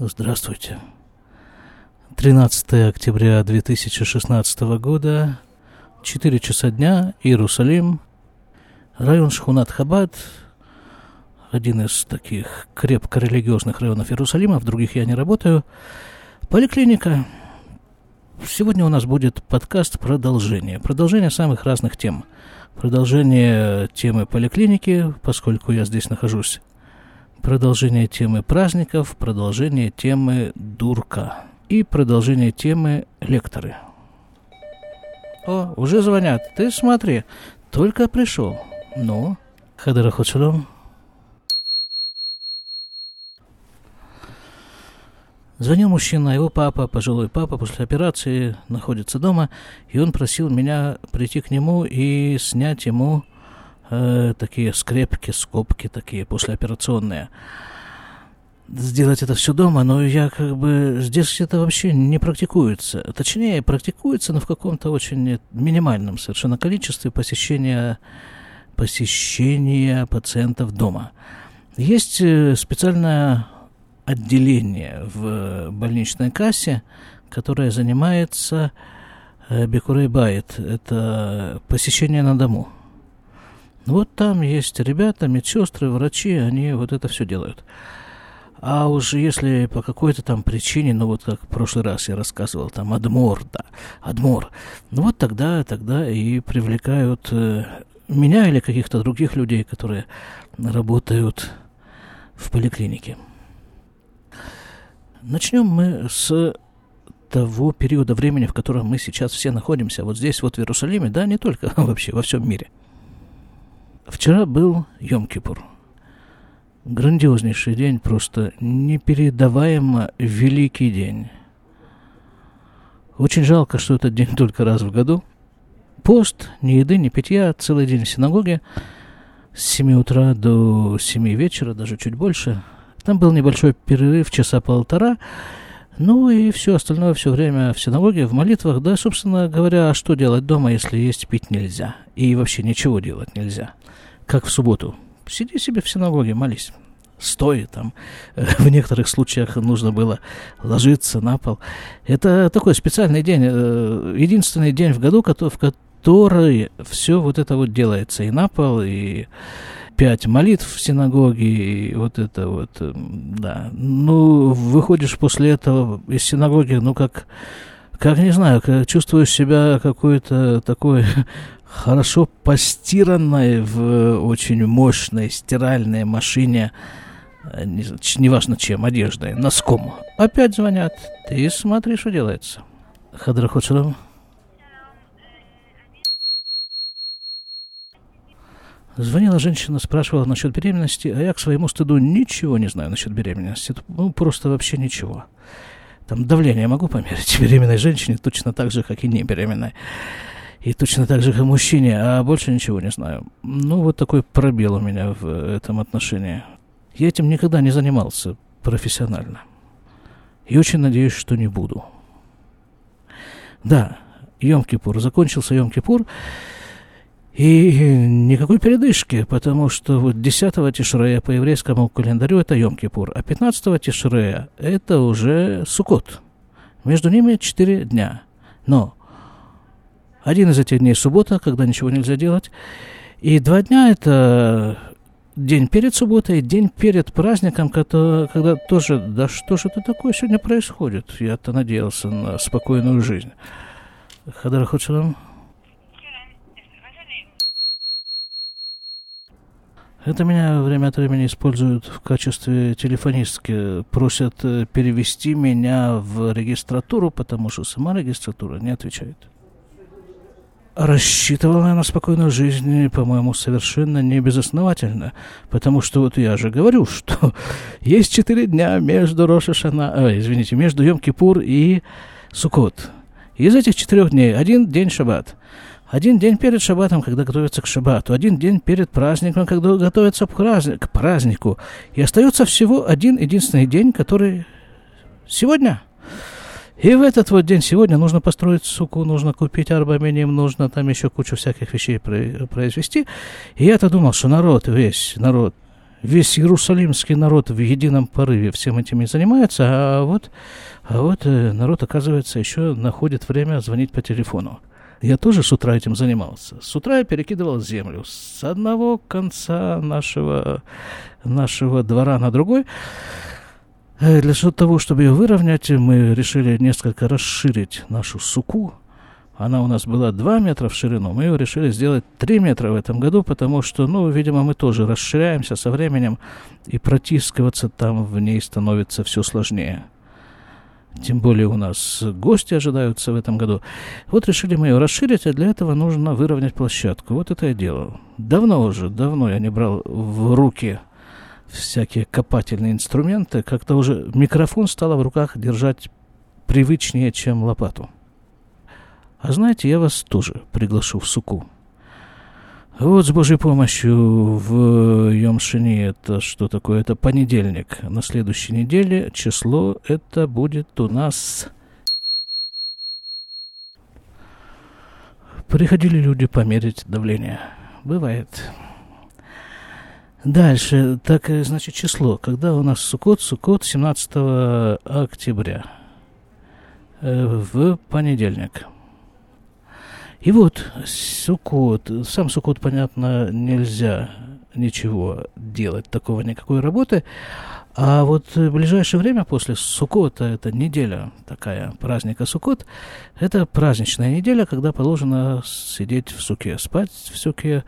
Здравствуйте. 13 октября 2016 года, 4 часа дня, Иерусалим, район Шхунат-Хабад, один из таких крепко религиозных районов Иерусалима, в других я не работаю. Поликлиника. Сегодня у нас будет подкаст продолжение. Продолжение самых разных тем. Продолжение темы поликлиники, поскольку я здесь нахожусь продолжение темы праздников, продолжение темы дурка и продолжение темы лекторы. О, уже звонят. Ты смотри, только пришел. Ну, Хадара Хуцелом. Звонил мужчина, его папа, пожилой папа, после операции находится дома, и он просил меня прийти к нему и снять ему э, такие скрепки, скобки такие послеоперационные. Сделать это все дома, но я как бы здесь это вообще не практикуется. Точнее, практикуется, но в каком-то очень минимальном совершенно количестве посещения, посещения пациентов дома. Есть э, специальное отделение в больничной кассе, которое занимается э, Бекурей Байт. Это посещение на дому. Вот там есть ребята, медсестры, врачи, они вот это все делают. А уж если по какой-то там причине, ну вот как в прошлый раз я рассказывал, там Адмор, да, Адмор, ну вот тогда, тогда и привлекают э, меня или каких-то других людей, которые работают в поликлинике. Начнем мы с того периода времени, в котором мы сейчас все находимся, вот здесь, вот в Иерусалиме, да, не только вообще, во всем мире – Вчера был Йом-Кипур. Грандиознейший день, просто непередаваемо великий день. Очень жалко, что этот день только раз в году. Пост, ни еды, ни питья, целый день в синагоге. С 7 утра до 7 вечера, даже чуть больше. Там был небольшой перерыв, часа полтора. Ну и все остальное все время в синагоге, в молитвах. Да, собственно говоря, а что делать дома, если есть пить нельзя? И вообще ничего делать нельзя как в субботу. Сиди себе в синагоге, молись. Стой там. В некоторых случаях нужно было ложиться на пол. Это такой специальный день, э, единственный день в году, в который все вот это вот делается. И на пол, и пять молитв в синагоге, и вот это вот, э, да. Ну, выходишь после этого из синагоги, ну, как, как не знаю, как чувствуешь себя какой-то такой хорошо постиранной в очень мощной стиральной машине, э, неважно чем, одеждой, носком. Опять звонят. Ты смотри, что делается. Хадрахот. Звонила женщина, спрашивала насчет беременности, а я к своему стыду ничего не знаю насчет беременности. Ну, просто вообще ничего. Там давление могу померить беременной женщине точно так же, как и не беременной. И точно так же, как мужчине, а больше ничего не знаю. Ну, вот такой пробел у меня в этом отношении. Я этим никогда не занимался профессионально. И очень надеюсь, что не буду. Да, Йом-Кипур. Закончился Йом-Кипур. И никакой передышки, потому что вот 10 Тишрея по еврейскому календарю это Йом-Кипур, а 15 Тишрея это уже Сукот. Между ними 4 дня. Но один из этих дней суббота, когда ничего нельзя делать. И два дня это день перед субботой, день перед праздником, когда, когда тоже, да что же это такое сегодня происходит? Я-то надеялся на спокойную жизнь. Хадар Хуцелам. Это меня время от времени используют в качестве телефонистки. Просят э, перевести меня в регистратуру, потому что сама регистратура не отвечает рассчитывала на спокойную жизнь, по-моему, совершенно не. Потому что вот я же говорю, что есть четыре дня между Рошашана, э, извините, между Йом-Кипур и Сукот. Из этих четырех дней один день шаббат. Один день перед шаббатом, когда готовятся к шаббату. Один день перед праздником, когда праздник, к празднику. И остается всего один единственный день, который сегодня – и в этот вот день сегодня нужно построить суку, нужно купить арбаминим, нужно там еще кучу всяких вещей произвести. И я-то думал, что народ весь, народ весь иерусалимский народ в едином порыве всем этим и занимается, а вот, а вот э, народ, оказывается, еще находит время звонить по телефону. Я тоже с утра этим занимался. С утра я перекидывал землю с одного конца нашего, нашего двора на другой. Э, для того, чтобы ее выровнять, мы решили несколько расширить нашу суку. Она у нас была 2 метра в ширину, мы ее решили сделать 3 метра в этом году, потому что, ну, видимо, мы тоже расширяемся со временем, и протискиваться там в ней становится все сложнее. Тем более у нас гости ожидаются в этом году. Вот решили мы ее расширить, а для этого нужно выровнять площадку. Вот это я делал. Давно уже, давно я не брал в руки всякие копательные инструменты. Как-то уже микрофон стало в руках держать привычнее, чем лопату. А знаете, я вас тоже приглашу в суку. Вот с Божьей помощью в Йомшине это что такое? Это понедельник. На следующей неделе число это будет у нас... Приходили люди померить давление. Бывает. Дальше. Так, э, значит, число. Когда у нас Сукот? Сукот 17 октября. Э, в понедельник. И вот Сукот, сам Сукот, понятно, нельзя ничего делать, такого никакой работы. А вот в ближайшее время после Сукота, это неделя такая, праздника Сукот, это праздничная неделя, когда положено сидеть в суке, спать в суке,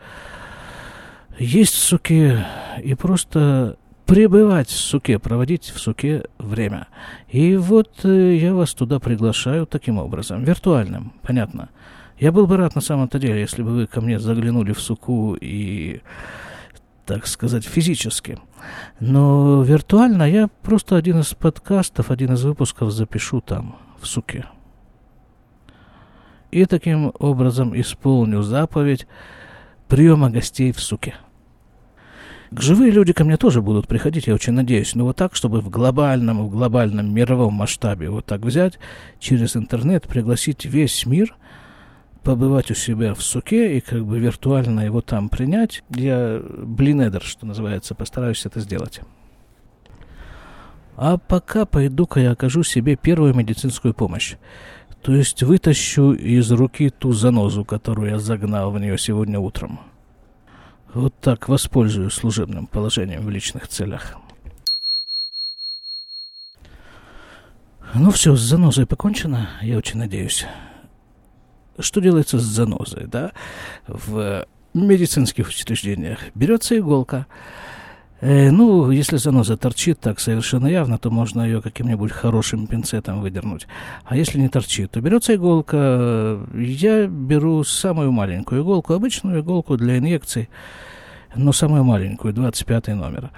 есть в суке и просто пребывать в суке, проводить в суке время. И вот э, я вас туда приглашаю таким образом, виртуальным, понятно – я был бы рад на самом-то деле, если бы вы ко мне заглянули в суку и, так сказать, физически. Но виртуально я просто один из подкастов, один из выпусков запишу там, в суке. И таким образом исполню заповедь приема гостей в суке. Живые люди ко мне тоже будут приходить, я очень надеюсь, но вот так, чтобы в глобальном, в глобальном мировом масштабе вот так взять, через интернет пригласить весь мир – побывать у себя в суке и как бы виртуально его там принять. Я, блинедер, что называется, постараюсь это сделать. А пока пойду-ка я окажу себе первую медицинскую помощь. То есть вытащу из руки ту занозу, которую я загнал в нее сегодня утром. Вот так воспользуюсь служебным положением в личных целях. Ну все, с занозой покончено, я очень надеюсь что делается с занозой, да, в медицинских учреждениях. Берется иголка, ну, если заноза торчит так совершенно явно, то можно ее каким-нибудь хорошим пинцетом выдернуть. А если не торчит, то берется иголка. Я беру самую маленькую иголку, обычную иголку для инъекций, но самую маленькую, 25 номер.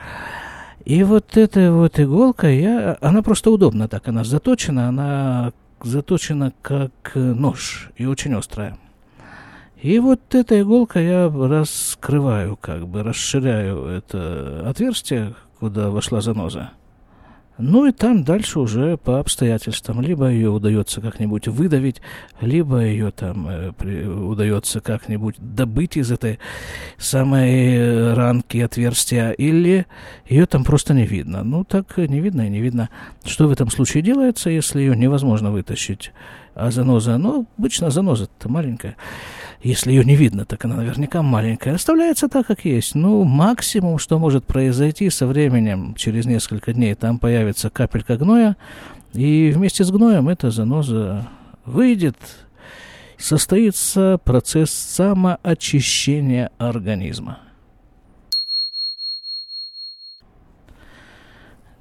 И вот эта вот иголка, я, она просто удобна так, она заточена, она заточена как нож и очень острая. И вот эта иголка я раскрываю, как бы расширяю это отверстие, куда вошла заноза. Ну и там дальше уже по обстоятельствам. Либо ее удается как-нибудь выдавить, либо ее там э, при, удается как-нибудь добыть из этой самой ранки отверстия, или ее там просто не видно. Ну так не видно и не видно. Что в этом случае делается, если ее невозможно вытащить? А заноза, ну, обычно заноза-то маленькая. Если ее не видно, так она наверняка маленькая. Оставляется так, как есть. Ну, максимум, что может произойти со временем, через несколько дней, там появится капелька гноя, и вместе с гноем эта заноза выйдет. Состоится процесс самоочищения организма.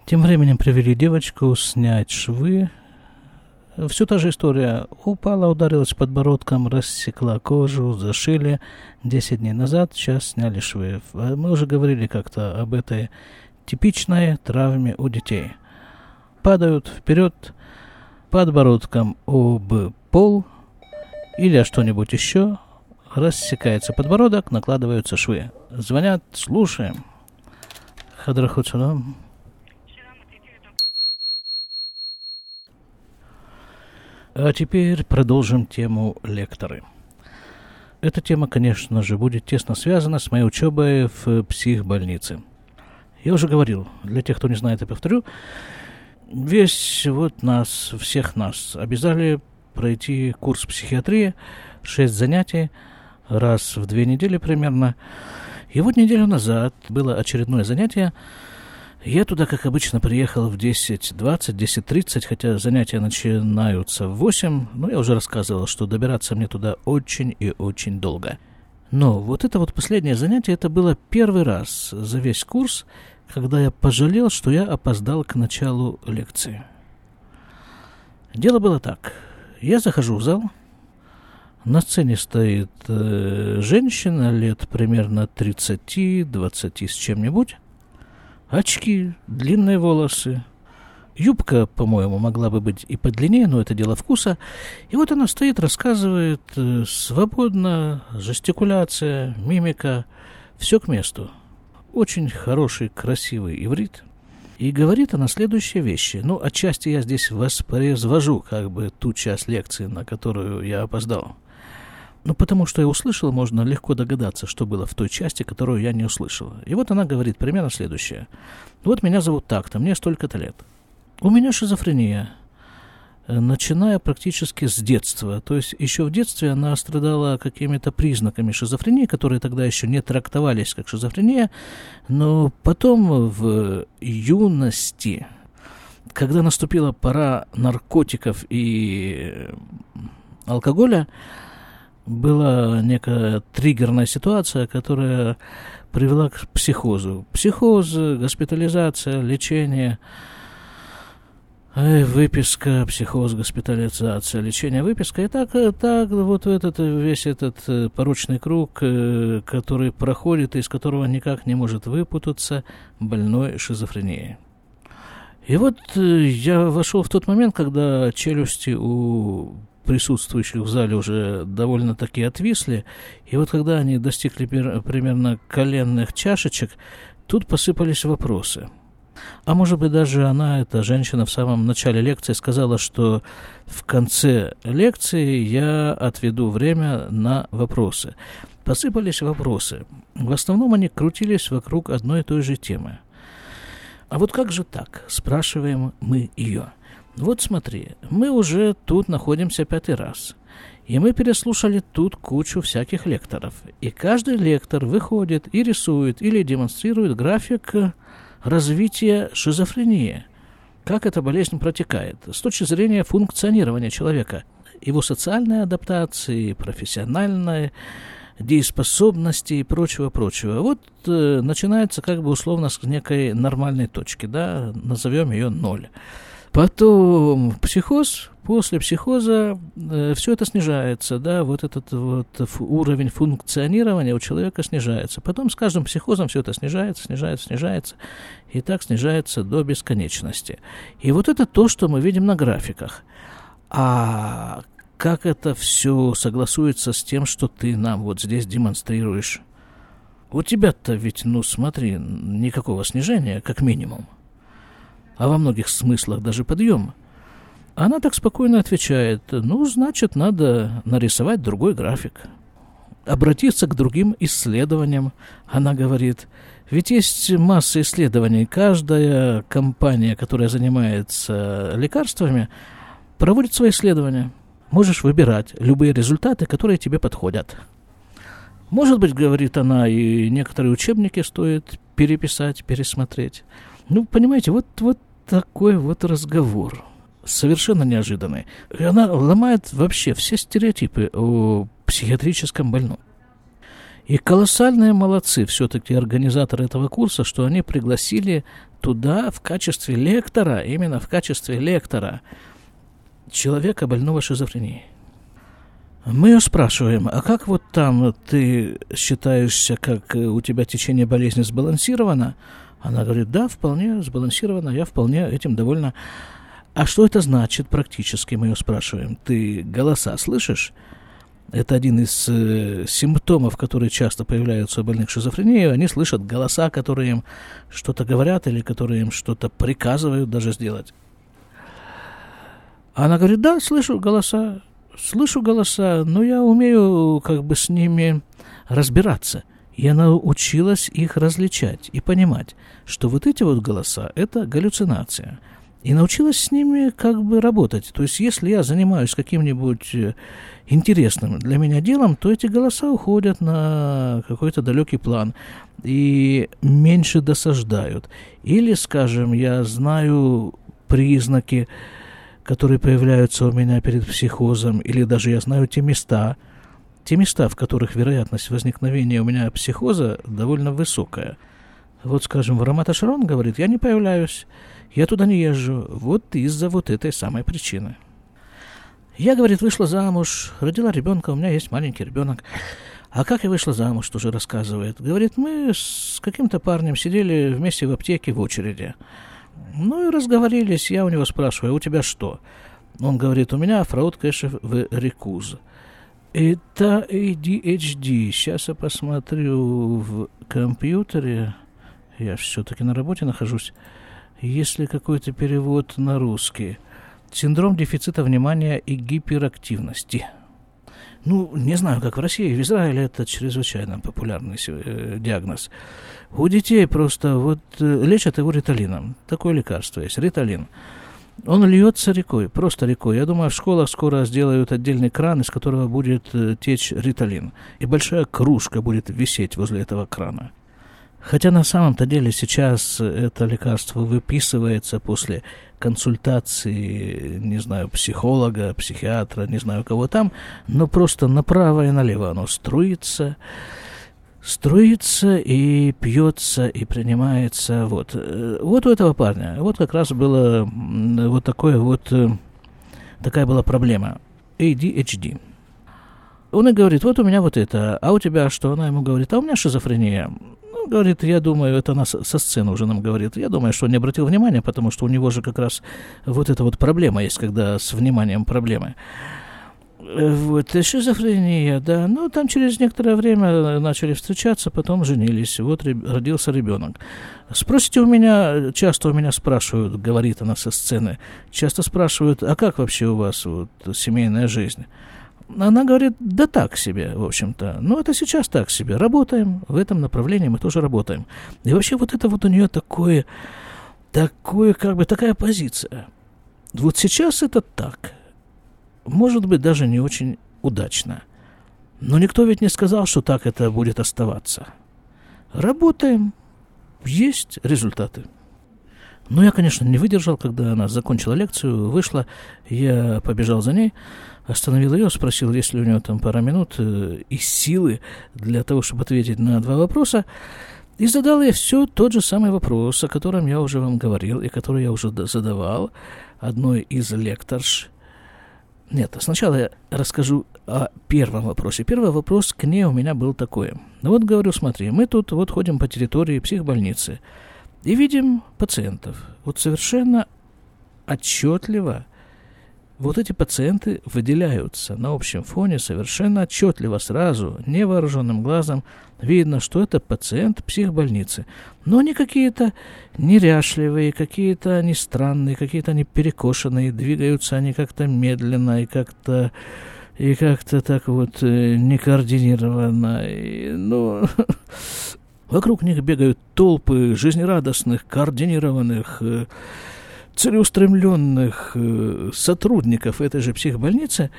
Тем временем привели девочку снять швы все та же история. Упала, ударилась подбородком, рассекла кожу, зашили. Десять дней назад, сейчас сняли швы. А мы уже говорили как-то об этой типичной травме у детей. Падают вперед подбородком об пол или что-нибудь еще. Рассекается подбородок, накладываются швы. Звонят, слушаем. Хадрахуцунам. А теперь продолжим тему лекторы. Эта тема, конечно же, будет тесно связана с моей учебой в психбольнице. Я уже говорил, для тех, кто не знает, я повторю, весь вот нас, всех нас обязали пройти курс психиатрии, шесть занятий, раз в две недели примерно. И вот неделю назад было очередное занятие. Я туда, как обычно, приехал в 10.20, 10.30, хотя занятия начинаются в 8. Но я уже рассказывал, что добираться мне туда очень и очень долго. Но вот это вот последнее занятие, это было первый раз за весь курс, когда я пожалел, что я опоздал к началу лекции. Дело было так. Я захожу в зал, на сцене стоит э, женщина лет примерно 30-20 с чем-нибудь, очки, длинные волосы, Юбка, по-моему, могла бы быть и подлиннее, но это дело вкуса. И вот она стоит, рассказывает э, свободно, жестикуляция, мимика, все к месту. Очень хороший, красивый иврит. И говорит она следующие вещи. Ну, отчасти я здесь воспроизвожу как бы ту часть лекции, на которую я опоздал. Ну, потому что я услышал, можно легко догадаться, что было в той части, которую я не услышал. И вот она говорит примерно следующее. Вот меня зовут так-то, мне столько-то лет. У меня шизофрения, э, начиная практически с детства. То есть еще в детстве она страдала какими-то признаками шизофрении, которые тогда еще не трактовались как шизофрения, но потом в юности, когда наступила пора наркотиков и алкоголя, была некая триггерная ситуация, которая привела к психозу. Психоз, госпитализация, лечение – выписка, психоз, госпитализация, лечение, выписка. И так, э, так вот этот, весь этот э, порочный круг, э, который проходит, из которого никак не может выпутаться больной шизофренией. И вот я вошел в тот момент, когда челюсти у присутствующих в зале уже довольно-таки отвисли, и вот когда они достигли примерно коленных чашечек, тут посыпались вопросы – а может быть, даже она, эта женщина, в самом начале лекции сказала, что в конце лекции я отведу время на вопросы. Посыпались вопросы. В основном они крутились вокруг одной и той же темы. А вот как же так? Спрашиваем мы ее. Вот смотри, мы уже тут находимся пятый раз. И мы переслушали тут кучу всяких лекторов. И каждый лектор выходит и рисует или демонстрирует график развития шизофрении. Как эта болезнь протекает с точки зрения функционирования человека, его социальной адаптации, профессиональной дееспособности и прочего-прочего. Вот э, начинается как бы условно с некой нормальной точки, да, назовем ее ноль. Потом психоз, после психоза э, все это снижается, да, вот этот вот уровень функционирования у человека снижается. Потом с каждым психозом все это снижается, снижается, снижается, и так снижается до бесконечности. И вот это то, что мы видим на графиках. А как это все согласуется с тем, что ты нам вот здесь демонстрируешь? У тебя-то ведь, ну смотри, никакого снижения, как минимум а во многих смыслах даже подъем. Она так спокойно отвечает, ну, значит, надо нарисовать другой график. Обратиться к другим исследованиям, она говорит. Ведь есть масса исследований. Каждая компания, которая занимается лекарствами, проводит свои исследования. Можешь выбирать любые результаты, которые тебе подходят. Может быть, говорит она, и некоторые учебники стоит переписать, пересмотреть. Ну, понимаете, вот, вот такой вот разговор. Совершенно неожиданный. И она ломает вообще все стереотипы о психиатрическом больном. И колоссальные молодцы все-таки организаторы этого курса, что они пригласили туда в качестве лектора, именно в качестве лектора, человека больного шизофренией. Мы ее спрашиваем, а как вот там ты считаешься, как у тебя течение болезни сбалансировано? Она говорит, да, вполне сбалансировано, я вполне этим довольна. А что это значит практически, мы ее спрашиваем. Ты голоса слышишь? Это один из э, симптомов, которые часто появляются у больных шизофренией. Они слышат голоса, которые им что-то говорят или которые им что-то приказывают даже сделать. Она говорит, да, слышу голоса, слышу голоса, но я умею как бы с ними разбираться. И она училась их различать и понимать, что вот эти вот голоса – это галлюцинация. И научилась с ними как бы работать. То есть, если я занимаюсь каким-нибудь э, интересным для меня делом, то эти голоса уходят на какой-то далекий план и меньше досаждают. Или, скажем, я знаю признаки, которые появляются у меня перед психозом, или даже я знаю те места, те места, в которых вероятность возникновения у меня психоза довольно высокая. Вот, скажем, в Рамата Шарон говорит, я не появляюсь, я туда не езжу, вот из-за вот этой самой причины. Я, говорит, вышла замуж, родила ребенка, у меня есть маленький ребенок. А как я вышла замуж, тоже рассказывает. Говорит, мы с каким-то парнем сидели вместе в аптеке в очереди. Ну и разговорились, я у него спрашиваю, «А у тебя что? Он говорит, у меня фраут кэшев в рекуз. Это ADHD. Сейчас я посмотрю в компьютере. Я все-таки на работе нахожусь. Если какой-то перевод на русский – Синдром дефицита внимания и гиперактивности. Ну, не знаю, как в России, в Израиле это чрезвычайно популярный э, диагноз. У детей просто вот э, лечат его риталином. Такое лекарство есть, риталин. Он льется рекой, просто рекой. Я думаю, в школах скоро сделают отдельный кран, из которого будет э, течь риталин. И большая кружка будет висеть возле этого крана. Хотя на самом-то деле сейчас это лекарство выписывается после консультации, не знаю, психолога, психиатра, не знаю кого там, но просто направо и налево оно струится, струится и пьется и принимается. Вот. вот у этого парня, вот как раз было вот такое вот, э, такая была проблема. ADHD. Он и говорит, вот у меня вот это, а у тебя что? Она ему говорит, а у меня шизофрения говорит, я думаю, это она со сцены уже нам говорит, я думаю, что он не обратил внимания, потому что у него же как раз вот эта вот проблема есть, когда с вниманием проблемы. Вот, шизофрения, да. Ну, там через некоторое время начали встречаться, потом женились. Вот родился ребенок. Спросите у меня, часто у меня спрашивают, говорит она со сцены, часто спрашивают, а как вообще у вас вот, семейная жизнь? Она говорит, да так себе, в общем-то. Ну, это сейчас так себе. Работаем, в этом направлении мы тоже работаем. И вообще вот это вот у нее такое, такое, как бы, такая позиция. Вот сейчас это так. Может быть, даже не очень удачно. Но никто ведь не сказал, что так это будет оставаться. Работаем, есть результаты. Но я, конечно, не выдержал, когда она закончила лекцию, вышла, я побежал за ней, остановил ее, спросил, есть ли у нее там пара минут э, и силы для того, чтобы ответить на два вопроса. И задал ей все тот же самый вопрос, о котором я уже вам говорил и который я уже задавал одной из лекторш. Нет, сначала я расскажу о первом вопросе. Первый вопрос к ней у меня был такой. Ну вот говорю, смотри, мы тут вот ходим по территории психбольницы и видим пациентов. Вот совершенно отчетливо вот эти пациенты выделяются на общем фоне совершенно отчетливо сразу, невооруженным глазом видно, что это пациент психбольницы. Но они какие-то неряшливые, какие-то они странные, какие-то они перекошенные, двигаются они как-то медленно и как-то и как-то так вот э, некоординированно. И, ну, вокруг них бегают толпы жизнерадостных, координированных, э, целеустремленных э, сотрудников этой же психбольницы,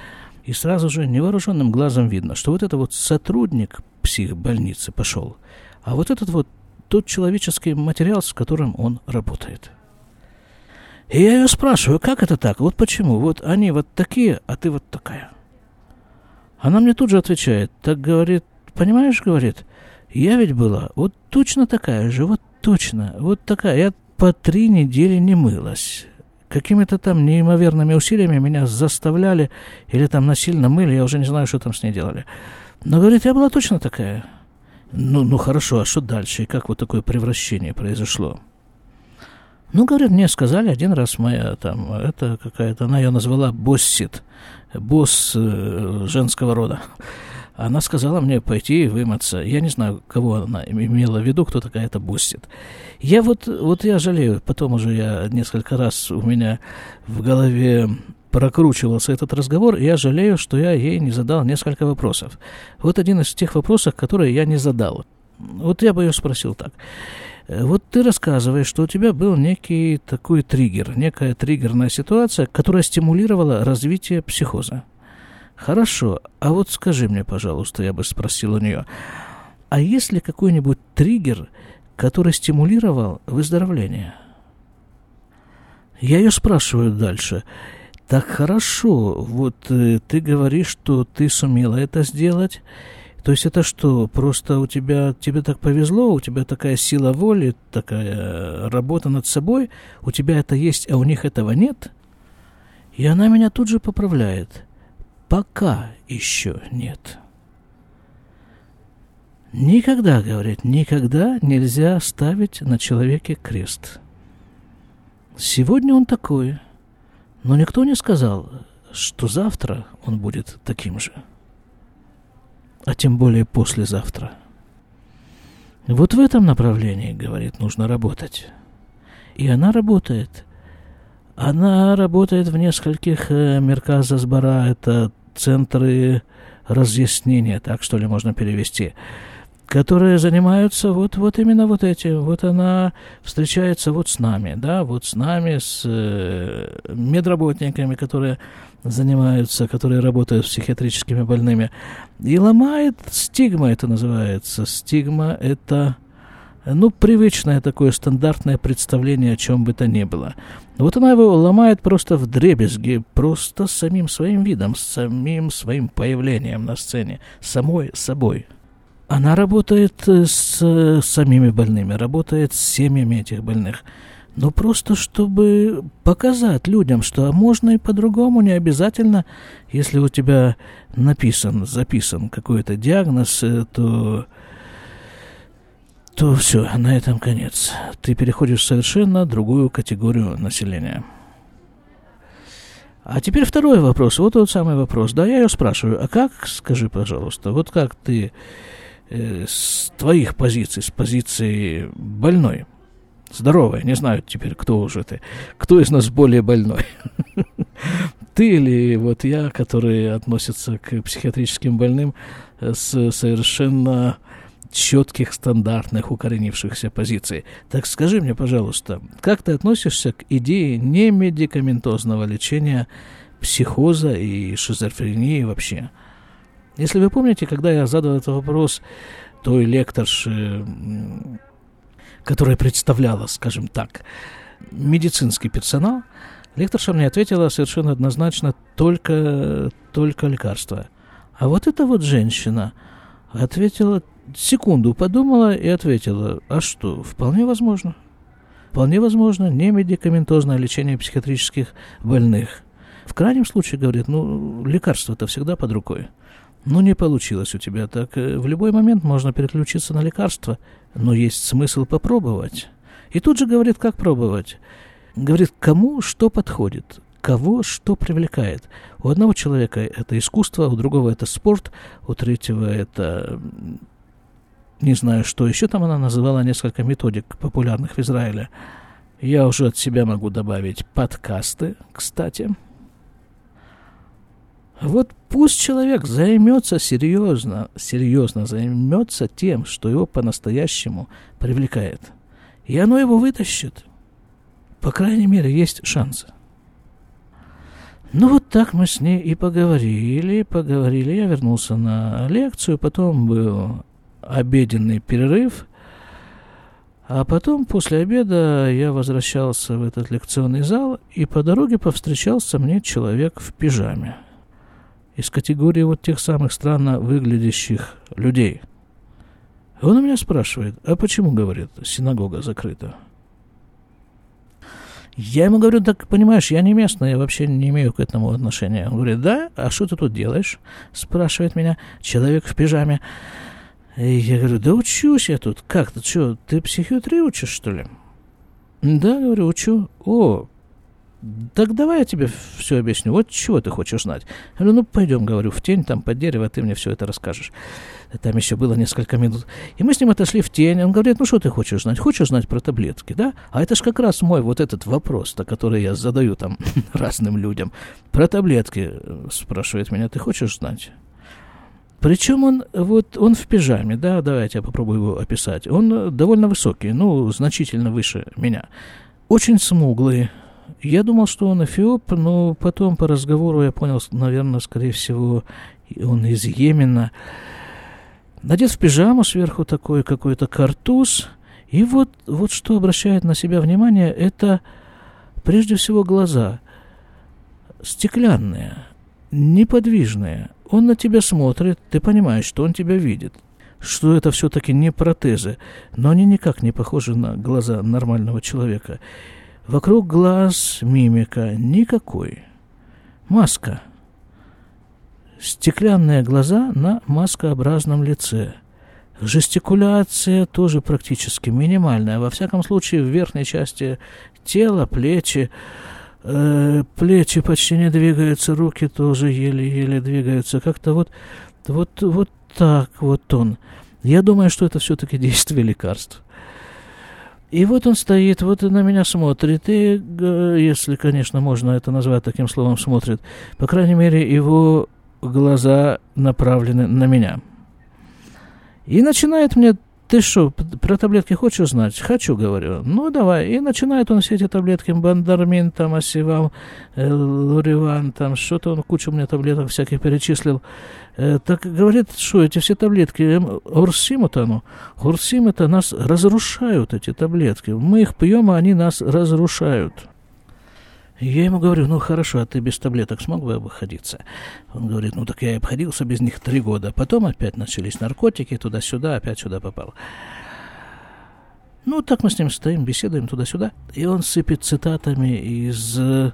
и сразу же невооруженным глазом видно, что вот это вот сотрудник психбольницы пошел, а вот этот вот тот человеческий материал, с которым он работает. И я ее спрашиваю, как это так? Вот почему? Вот они вот такие, а ты вот такая. Она мне тут же отвечает, так говорит, понимаешь, говорит, я ведь была вот точно такая же, вот точно, вот такая. Я по три недели не мылась. Какими-то там неимоверными усилиями меня заставляли или там насильно мыли, я уже не знаю, что там с ней делали. Но, говорит, я была точно такая. Ну, ну хорошо, а что дальше? И как вот такое превращение произошло? Ну, говорит, мне сказали один раз моя там, это какая-то, она ее назвала боссит, босс э, женского рода. Она сказала мне пойти вымыться. Я не знаю, кого она имела в виду, кто такая эта Бустит. Я вот, вот я жалею, потом уже я несколько раз у меня в голове прокручивался этот разговор, и я жалею, что я ей не задал несколько вопросов. Вот один из тех вопросов, которые я не задал. Вот я бы ее спросил так. Э, вот ты рассказываешь, что у тебя был некий такой триггер, некая триггерная ситуация, которая стимулировала развитие психоза. Хорошо, а вот скажи мне, пожалуйста, я бы спросил у нее, а есть ли какой-нибудь триггер, который стимулировал выздоровление? Я ее спрашиваю дальше. Так хорошо, вот э, ты говоришь, что ты сумела это сделать, то есть это что, просто у тебя, тебе так повезло, у тебя такая сила воли, такая работа над собой, у тебя это есть, а у них этого нет? И она меня тут же поправляет. Пока еще нет. Никогда, говорит, никогда нельзя ставить на человеке крест. Сегодня он такой, но никто не сказал, что завтра он будет таким же а тем более послезавтра. Вот в этом направлении, говорит, нужно работать. И она работает. Она работает в нескольких э, мерказа сбора, это центры разъяснения, так что ли можно перевести которые занимаются вот, вот именно вот этим. Вот она встречается вот с нами, да, вот с нами, с э, медработниками, которые занимаются, которые работают с психиатрическими больными. И ломает стигма, это называется. Стигма – это ну, привычное такое стандартное представление о чем бы то ни было. Вот она его ломает просто в дребезги, просто самим своим видом, самим своим появлением на сцене, самой собой – она работает э, с э, самими больными, работает с семьями этих больных. Но просто чтобы показать людям, что можно и по-другому, не обязательно, если у тебя написан, записан какой-то диагноз, э, то, то все, на этом конец. Ты переходишь в совершенно другую категорию населения. А теперь второй вопрос, вот тот самый вопрос. Да, я ее спрашиваю, а как, скажи, пожалуйста, вот как ты э, с твоих позиций, с позиции больной, здоровой, не знаю теперь, кто уже ты, кто из нас более больной, ты или вот я, который относится к психиатрическим больным с совершенно четких, стандартных, укоренившихся позиций. Так скажи мне, пожалуйста, как ты относишься к идее немедикаментозного лечения психоза и шизофрении вообще? Если вы помните, когда я задал этот вопрос той лекторше, которая представляла, скажем так, медицинский персонал, лекторша мне ответила совершенно однозначно только, только лекарства. А вот эта вот женщина ответила, секунду подумала и ответила, а что, вполне возможно. Вполне возможно не медикаментозное лечение психиатрических больных. В крайнем случае, говорит, ну, лекарство-то всегда под рукой. Ну, не получилось у тебя так. Э, в любой момент можно переключиться на лекарство, но есть смысл попробовать. И тут же говорит, как пробовать. Говорит, кому что подходит, кого что привлекает. У одного человека это искусство, у другого это спорт, у третьего это не знаю что. Еще там она называла несколько методик популярных в Израиле. Я уже от себя могу добавить подкасты, кстати. Вот пусть человек займется серьезно, серьезно займется тем, что его по-настоящему привлекает. И оно его вытащит. По крайней мере, есть шансы. Ну вот так мы с ней и поговорили, поговорили. Я вернулся на лекцию, потом был обеденный перерыв. А потом, после обеда, я возвращался в этот лекционный зал, и по дороге повстречался мне человек в пижаме из категории вот тех самых странно выглядящих людей. Он у меня спрашивает, а почему, говорит, синагога закрыта? Я ему говорю, так понимаешь, я не местный, я вообще не имею к этому отношения. Он говорит, да, а что ты тут делаешь? Спрашивает меня человек в пижаме. Я говорю, да учусь я тут. Как ты, что, ты психиатрию учишь, что ли? Да, говорю, учу. О, так давай я тебе все объясню. Вот чего ты хочешь знать? Я говорю, ну пойдем, говорю, в тень, там под дерево, ты мне все это расскажешь. Там еще было несколько минут. И мы с ним отошли в тень. Он говорит, ну что ты хочешь знать? Хочешь знать про таблетки, да? А это же как раз мой вот этот вопрос-то, который я задаю там разным людям. Про таблетки, спрашивает меня, ты хочешь знать? Причем он, вот, он в пижаме, да, давайте я попробую его описать. Он довольно высокий, ну, значительно выше меня. Очень смуглый. Я думал, что он эфиоп, но потом по разговору я понял, наверное, скорее всего, он из Йемена. Надет в пижаму, сверху такой какой-то картуз. И вот, вот что обращает на себя внимание, это прежде всего глаза. Стеклянные, неподвижные. Он на тебя смотрит, ты понимаешь, что он тебя видит. Что это все-таки не протезы, но они никак не похожи на глаза нормального человека. Вокруг глаз мимика никакой. Маска – Стеклянные глаза на маскообразном лице. Жестикуляция тоже практически минимальная. Во всяком случае, в верхней части тела, плечи, плечи почти не двигаются, руки тоже еле-еле двигаются. Как-то вот, вот, вот так вот он. Я думаю, что это все-таки действие лекарств. И вот он стоит, вот на меня смотрит, и, если, конечно, можно это назвать таким словом, смотрит, по крайней мере, его глаза направлены на меня. И начинает мне, ты что, про таблетки хочешь знать? Хочу, говорю. Ну, давай. И начинает он все эти таблетки, бандармин, там, асивам, э, луриван, там, что-то он кучу мне таблеток всяких перечислил. Э, так говорит, что эти все таблетки, Урсима-то, ну, Урсима-то нас разрушают, эти таблетки. Мы их пьем, а они нас разрушают. Я ему говорю, ну хорошо, а ты без таблеток смог бы обходиться? Он говорит, ну так я и обходился без них три года. Потом опять начались наркотики, туда-сюда, опять сюда попал. Ну, так мы с ним стоим, беседуем туда-сюда. И он сыпет цитатами из э,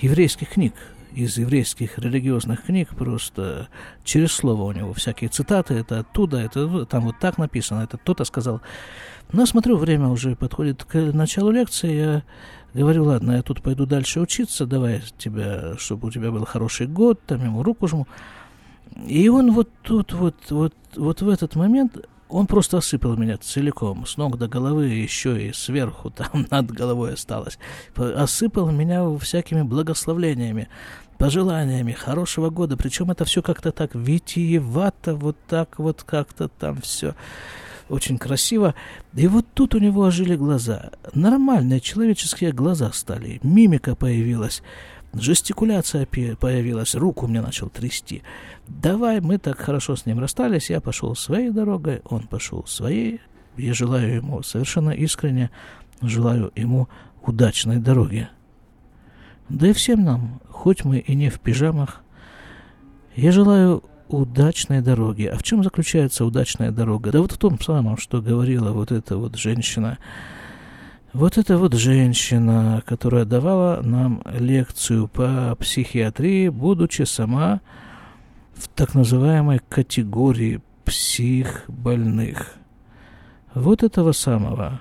еврейских книг, из еврейских религиозных книг, просто через слово у него всякие цитаты, это оттуда, это там вот так написано, это кто-то сказал. Но смотрю, время уже подходит к началу лекции, я Говорю, ладно, я тут пойду дальше учиться, давай тебя, чтобы у тебя был хороший год, там ему руку жму. И он вот тут, вот, вот, вот в этот момент, он просто осыпал меня целиком, с ног до головы, еще и сверху, там над головой осталось. Осыпал меня всякими благословлениями, пожеланиями хорошего года. Причем это все как-то так витиевато, вот так вот как-то там все очень красиво. И вот тут у него ожили глаза. Нормальные человеческие глаза стали. Мимика появилась. Жестикуляция появилась, руку мне начал трясти. Давай, мы так хорошо с ним расстались, я пошел своей дорогой, он пошел своей. Я желаю ему совершенно искренне, желаю ему удачной дороги. Да и всем нам, хоть мы и не в пижамах, я желаю удачной дороги. А в чем заключается удачная дорога? Да вот в том самом, что говорила вот эта вот женщина. Вот эта вот женщина, которая давала нам лекцию по психиатрии, будучи сама в так называемой категории психбольных. Вот этого самого.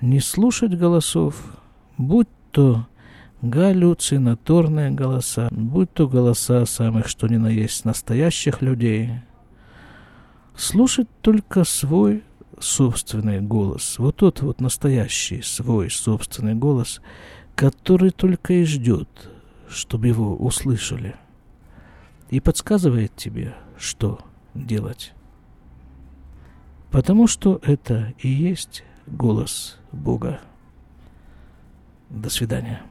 Не слушать голосов, будь то галлюцинаторные голоса, будь то голоса самых что ни на есть настоящих людей. Слушать только свой собственный голос, вот тот вот настоящий свой собственный голос, который только и ждет, чтобы его услышали, и подсказывает тебе, что делать. Потому что это и есть голос Бога. До свидания.